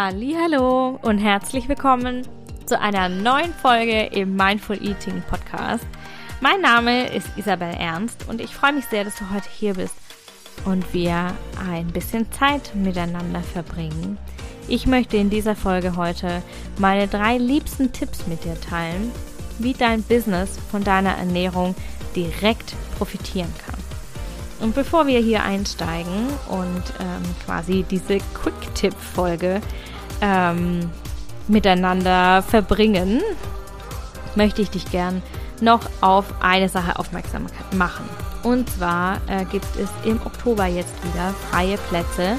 Hallo und herzlich willkommen zu einer neuen Folge im Mindful Eating Podcast. Mein Name ist Isabel Ernst und ich freue mich sehr, dass du heute hier bist und wir ein bisschen Zeit miteinander verbringen. Ich möchte in dieser Folge heute meine drei liebsten Tipps mit dir teilen, wie dein Business von deiner Ernährung direkt profitieren kann. Und bevor wir hier einsteigen und ähm, quasi diese Quick-Tipp-Folge ähm, miteinander verbringen, möchte ich dich gern noch auf eine Sache aufmerksam machen. Und zwar äh, gibt es im Oktober jetzt wieder freie Plätze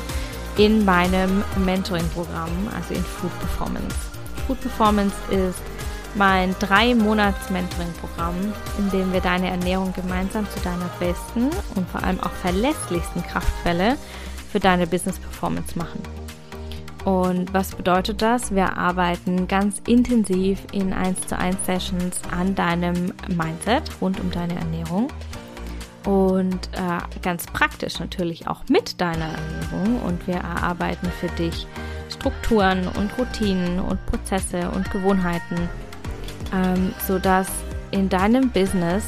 in meinem Mentoring-Programm, also in Food Performance. Food Performance ist mein drei Monats Mentoring-Programm, in dem wir deine Ernährung gemeinsam zu deiner besten und vor allem auch verlässlichsten Kraftquelle für deine Business Performance machen. Und was bedeutet das? Wir arbeiten ganz intensiv in 1 zu 1 Sessions an deinem Mindset rund um deine Ernährung. Und äh, ganz praktisch natürlich auch mit deiner Ernährung. Und wir erarbeiten für dich Strukturen und Routinen und Prozesse und Gewohnheiten, ähm, sodass in deinem Business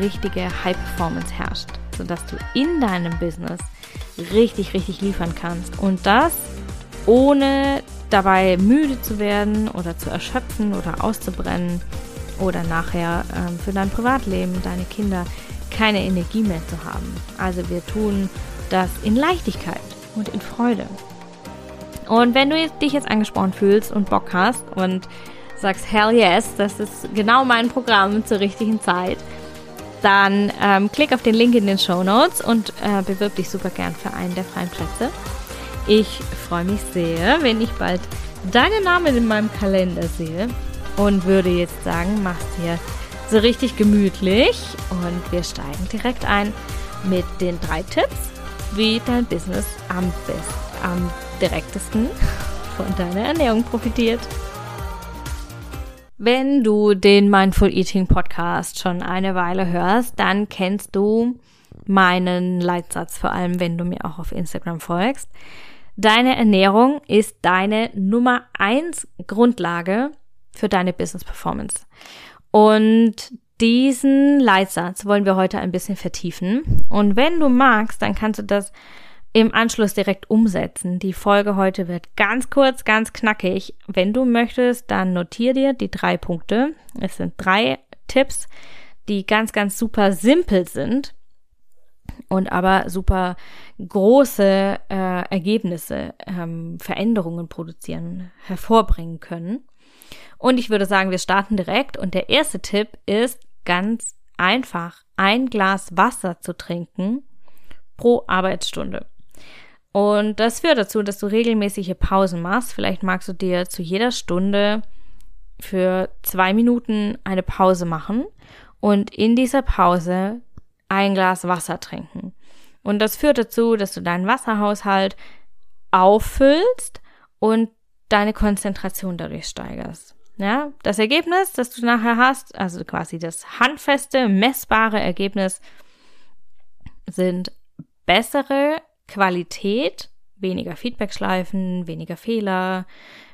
richtige High Performance herrscht, sodass du in deinem Business richtig, richtig liefern kannst und das ohne dabei müde zu werden oder zu erschöpfen oder auszubrennen oder nachher ähm, für dein Privatleben, deine Kinder keine Energie mehr zu haben. Also wir tun das in Leichtigkeit und in Freude. Und wenn du dich jetzt angesprochen fühlst und Bock hast und sagst, hell yes, das ist genau mein Programm zur richtigen Zeit, dann ähm, klick auf den Link in den Show Notes und äh, bewirb dich super gern für einen der freien Plätze. Ich freue mich sehr, wenn ich bald deinen Namen in meinem Kalender sehe und würde jetzt sagen, mach's dir so richtig gemütlich und wir steigen direkt ein mit den drei Tipps, wie dein Business am besten, am direktesten von deiner Ernährung profitiert. Wenn du den Mindful Eating Podcast schon eine Weile hörst, dann kennst du meinen Leitsatz, vor allem wenn du mir auch auf Instagram folgst. Deine Ernährung ist deine Nummer eins Grundlage für deine Business Performance. Und diesen Leitsatz wollen wir heute ein bisschen vertiefen. Und wenn du magst, dann kannst du das im Anschluss direkt umsetzen. Die Folge heute wird ganz kurz, ganz knackig. Wenn du möchtest, dann notier dir die drei Punkte. Es sind drei Tipps, die ganz, ganz super simpel sind und aber super große äh, Ergebnisse, ähm, Veränderungen produzieren, hervorbringen können. Und ich würde sagen, wir starten direkt. Und der erste Tipp ist ganz einfach, ein Glas Wasser zu trinken pro Arbeitsstunde. Und das führt dazu, dass du regelmäßige Pausen machst. Vielleicht magst du dir zu jeder Stunde für zwei Minuten eine Pause machen und in dieser Pause ein Glas Wasser trinken. Und das führt dazu, dass du deinen Wasserhaushalt auffüllst und deine Konzentration dadurch steigerst. Ja, das Ergebnis, das du nachher hast, also quasi das handfeste, messbare Ergebnis, sind bessere Qualität, weniger Feedbackschleifen, weniger Fehler,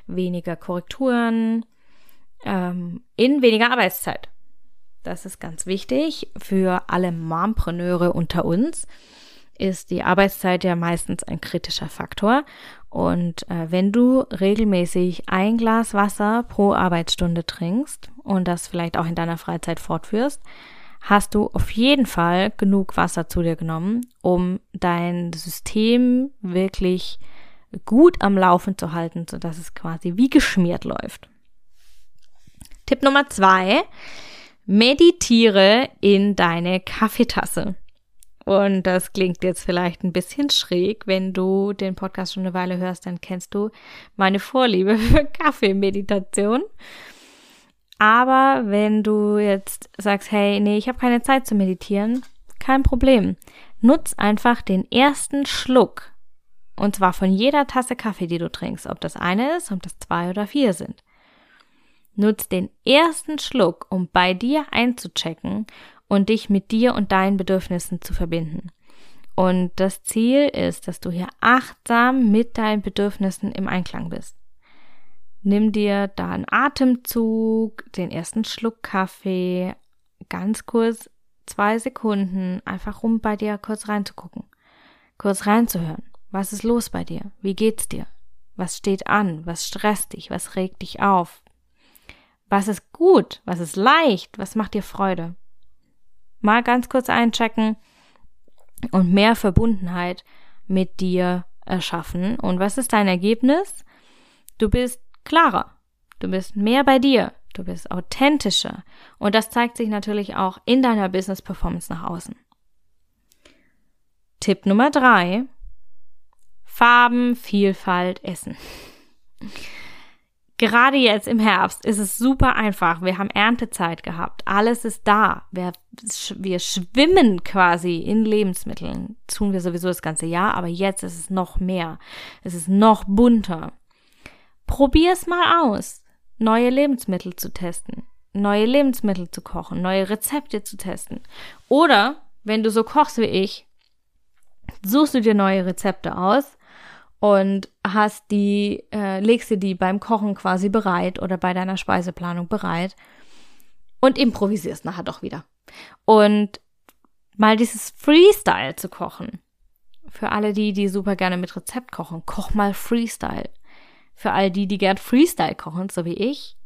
weniger Korrekturen, ähm, in weniger Arbeitszeit. Das ist ganz wichtig für alle Mompreneure unter uns ist die Arbeitszeit ja meistens ein kritischer Faktor. Und äh, wenn du regelmäßig ein Glas Wasser pro Arbeitsstunde trinkst und das vielleicht auch in deiner Freizeit fortführst, hast du auf jeden Fall genug Wasser zu dir genommen, um dein System wirklich gut am Laufen zu halten, sodass es quasi wie geschmiert läuft. Tipp Nummer zwei, meditiere in deine Kaffeetasse. Und das klingt jetzt vielleicht ein bisschen schräg. Wenn du den Podcast schon eine Weile hörst, dann kennst du meine Vorliebe für Kaffeemeditation. Aber wenn du jetzt sagst, hey, nee, ich habe keine Zeit zu meditieren, kein Problem. Nutz einfach den ersten Schluck. Und zwar von jeder Tasse Kaffee, die du trinkst, ob das eine ist, ob das zwei oder vier sind. Nutz den ersten Schluck, um bei dir einzuchecken und dich mit dir und deinen Bedürfnissen zu verbinden. Und das Ziel ist, dass du hier achtsam mit deinen Bedürfnissen im Einklang bist. Nimm dir da einen Atemzug, den ersten Schluck Kaffee, ganz kurz zwei Sekunden, einfach um bei dir kurz reinzugucken, kurz reinzuhören. Was ist los bei dir? Wie geht's dir? Was steht an? Was stresst dich? Was regt dich auf? Was ist gut? Was ist leicht? Was macht dir Freude? Mal ganz kurz einchecken und mehr Verbundenheit mit dir erschaffen. Und was ist dein Ergebnis? Du bist klarer. Du bist mehr bei dir. Du bist authentischer. Und das zeigt sich natürlich auch in deiner Business Performance nach außen. Tipp Nummer drei. Farben, Vielfalt, Essen. Gerade jetzt im Herbst ist es super einfach. Wir haben Erntezeit gehabt. Alles ist da. Wir, wir schwimmen quasi in Lebensmitteln. tun wir sowieso das ganze Jahr, aber jetzt ist es noch mehr. Es ist noch bunter. Probier es mal aus, neue Lebensmittel zu testen, neue Lebensmittel zu kochen, neue Rezepte zu testen. Oder, wenn du so kochst wie ich, suchst du dir neue Rezepte aus und hast die, äh, legst dir die beim Kochen quasi bereit oder bei deiner Speiseplanung bereit und improvisierst nachher doch wieder. Und mal dieses Freestyle zu kochen. Für alle die, die super gerne mit Rezept kochen, koch mal Freestyle. Für all die, die gern Freestyle kochen, so wie ich,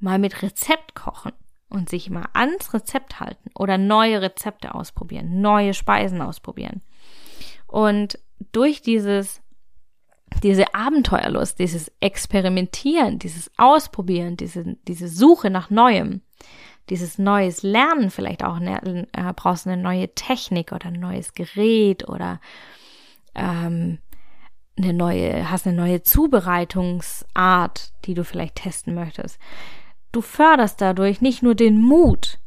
mal mit Rezept kochen und sich mal ans Rezept halten oder neue Rezepte ausprobieren, neue Speisen ausprobieren. Und durch dieses diese Abenteuerlust, dieses Experimentieren, dieses Ausprobieren, diese, diese Suche nach Neuem, dieses neues Lernen, vielleicht auch ne, äh, brauchst du eine neue Technik oder ein neues Gerät oder ähm, eine neue, hast eine neue Zubereitungsart, die du vielleicht testen möchtest. Du förderst dadurch nicht nur den Mut,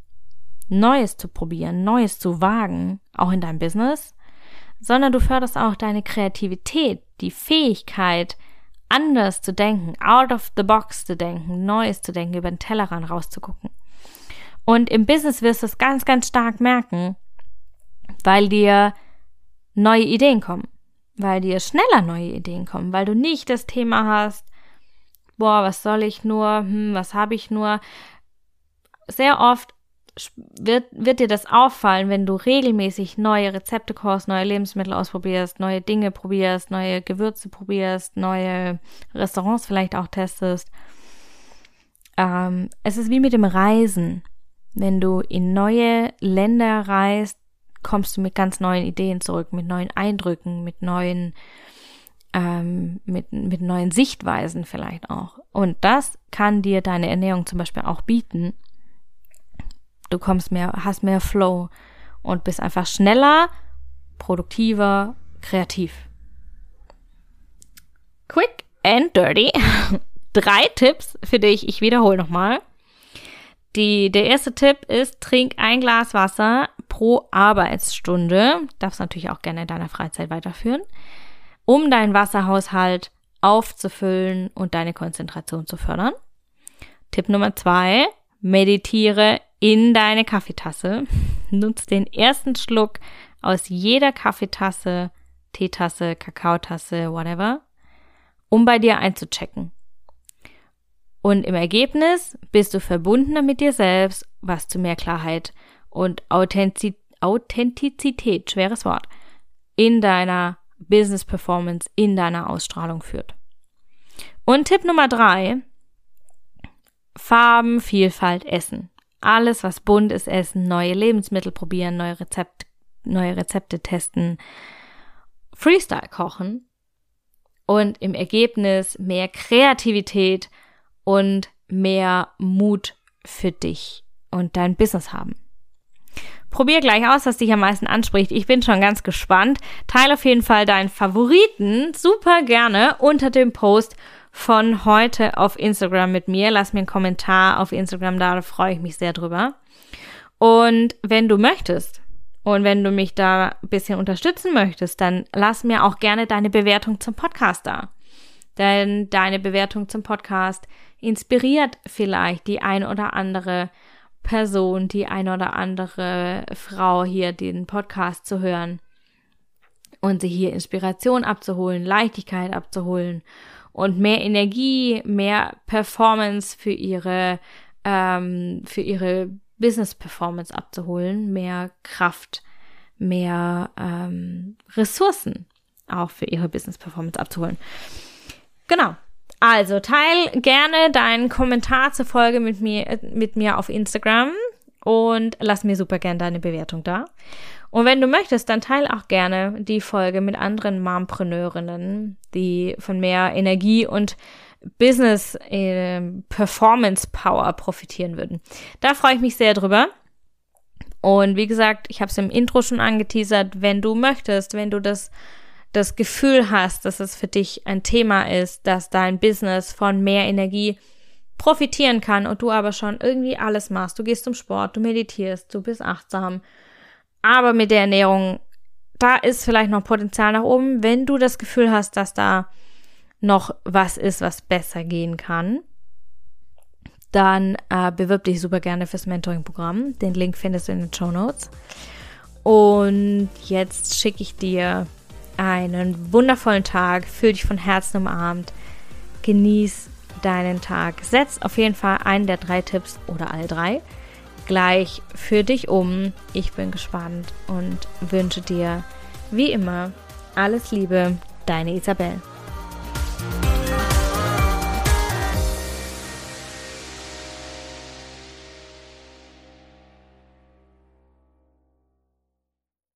Neues zu probieren, Neues zu wagen, auch in deinem Business, sondern du förderst auch deine Kreativität, die Fähigkeit, anders zu denken, out of the box zu denken, Neues zu denken, über den Tellerrand rauszugucken. Und im Business wirst du es ganz, ganz stark merken, weil dir neue Ideen kommen, weil dir schneller neue Ideen kommen, weil du nicht das Thema hast, boah, was soll ich nur, hm, was habe ich nur. Sehr oft wird, wird dir das auffallen, wenn du regelmäßig neue Rezepte kochst, neue Lebensmittel ausprobierst, neue Dinge probierst, neue Gewürze probierst, neue Restaurants vielleicht auch testest. Ähm, es ist wie mit dem Reisen. Wenn du in neue Länder reist, kommst du mit ganz neuen Ideen zurück, mit neuen Eindrücken, mit neuen, ähm, mit, mit neuen Sichtweisen vielleicht auch. Und das kann dir deine Ernährung zum Beispiel auch bieten Du kommst mehr, hast mehr Flow und bist einfach schneller, produktiver, kreativ. Quick and dirty. Drei Tipps für dich. Ich wiederhole nochmal. Die, der erste Tipp ist, trink ein Glas Wasser pro Arbeitsstunde. Darfst natürlich auch gerne in deiner Freizeit weiterführen, um deinen Wasserhaushalt aufzufüllen und deine Konzentration zu fördern. Tipp Nummer zwei, meditiere in deine Kaffeetasse, nutz den ersten Schluck aus jeder Kaffeetasse, Teetasse, Kakaotasse, whatever, um bei dir einzuchecken. Und im Ergebnis bist du verbundener mit dir selbst, was zu mehr Klarheit und Authentiz Authentizität, schweres Wort, in deiner Business Performance, in deiner Ausstrahlung führt. Und Tipp Nummer drei, Farben, Vielfalt, Essen alles, was bunt ist, essen, neue Lebensmittel probieren, neue, Rezept, neue Rezepte testen, Freestyle kochen und im Ergebnis mehr Kreativität und mehr Mut für dich und dein Business haben. Probier gleich aus, was dich am meisten anspricht. Ich bin schon ganz gespannt. Teile auf jeden Fall deinen Favoriten super gerne unter dem Post von heute auf Instagram mit mir. Lass mir einen Kommentar auf Instagram da, da freue ich mich sehr drüber. Und wenn du möchtest und wenn du mich da ein bisschen unterstützen möchtest, dann lass mir auch gerne deine Bewertung zum Podcast da. Denn deine Bewertung zum Podcast inspiriert vielleicht die ein oder andere Person, die ein oder andere Frau hier den Podcast zu hören. und sie hier Inspiration abzuholen, Leichtigkeit abzuholen und mehr Energie, mehr Performance für ihre ähm, für ihre Business Performance abzuholen, mehr Kraft, mehr ähm, Ressourcen auch für ihre Business Performance abzuholen. Genau. Also teil gerne deinen Kommentar zur Folge mit mir, mit mir auf Instagram und lass mir super gerne deine Bewertung da. Und wenn du möchtest, dann teile auch gerne die Folge mit anderen Mompreneurinnen, die von mehr Energie und Business äh, Performance Power profitieren würden. Da freue ich mich sehr drüber. Und wie gesagt, ich habe es im Intro schon angeteasert, wenn du möchtest, wenn du das das Gefühl hast, dass es für dich ein Thema ist, dass dein Business von mehr Energie profitieren kann und du aber schon irgendwie alles machst. Du gehst zum Sport, du meditierst, du bist achtsam. Aber mit der Ernährung, da ist vielleicht noch Potenzial nach oben, wenn du das Gefühl hast, dass da noch was ist, was besser gehen kann. Dann äh, bewirb dich super gerne fürs Mentoring-Programm. Den Link findest du in den Show Notes. Und jetzt schicke ich dir einen wundervollen Tag. Fühl dich von Herzen umarmt. Genieß deinen Tag. Setz auf jeden Fall einen der drei Tipps oder alle drei gleich für dich um. Ich bin gespannt und wünsche dir wie immer alles Liebe, deine Isabel.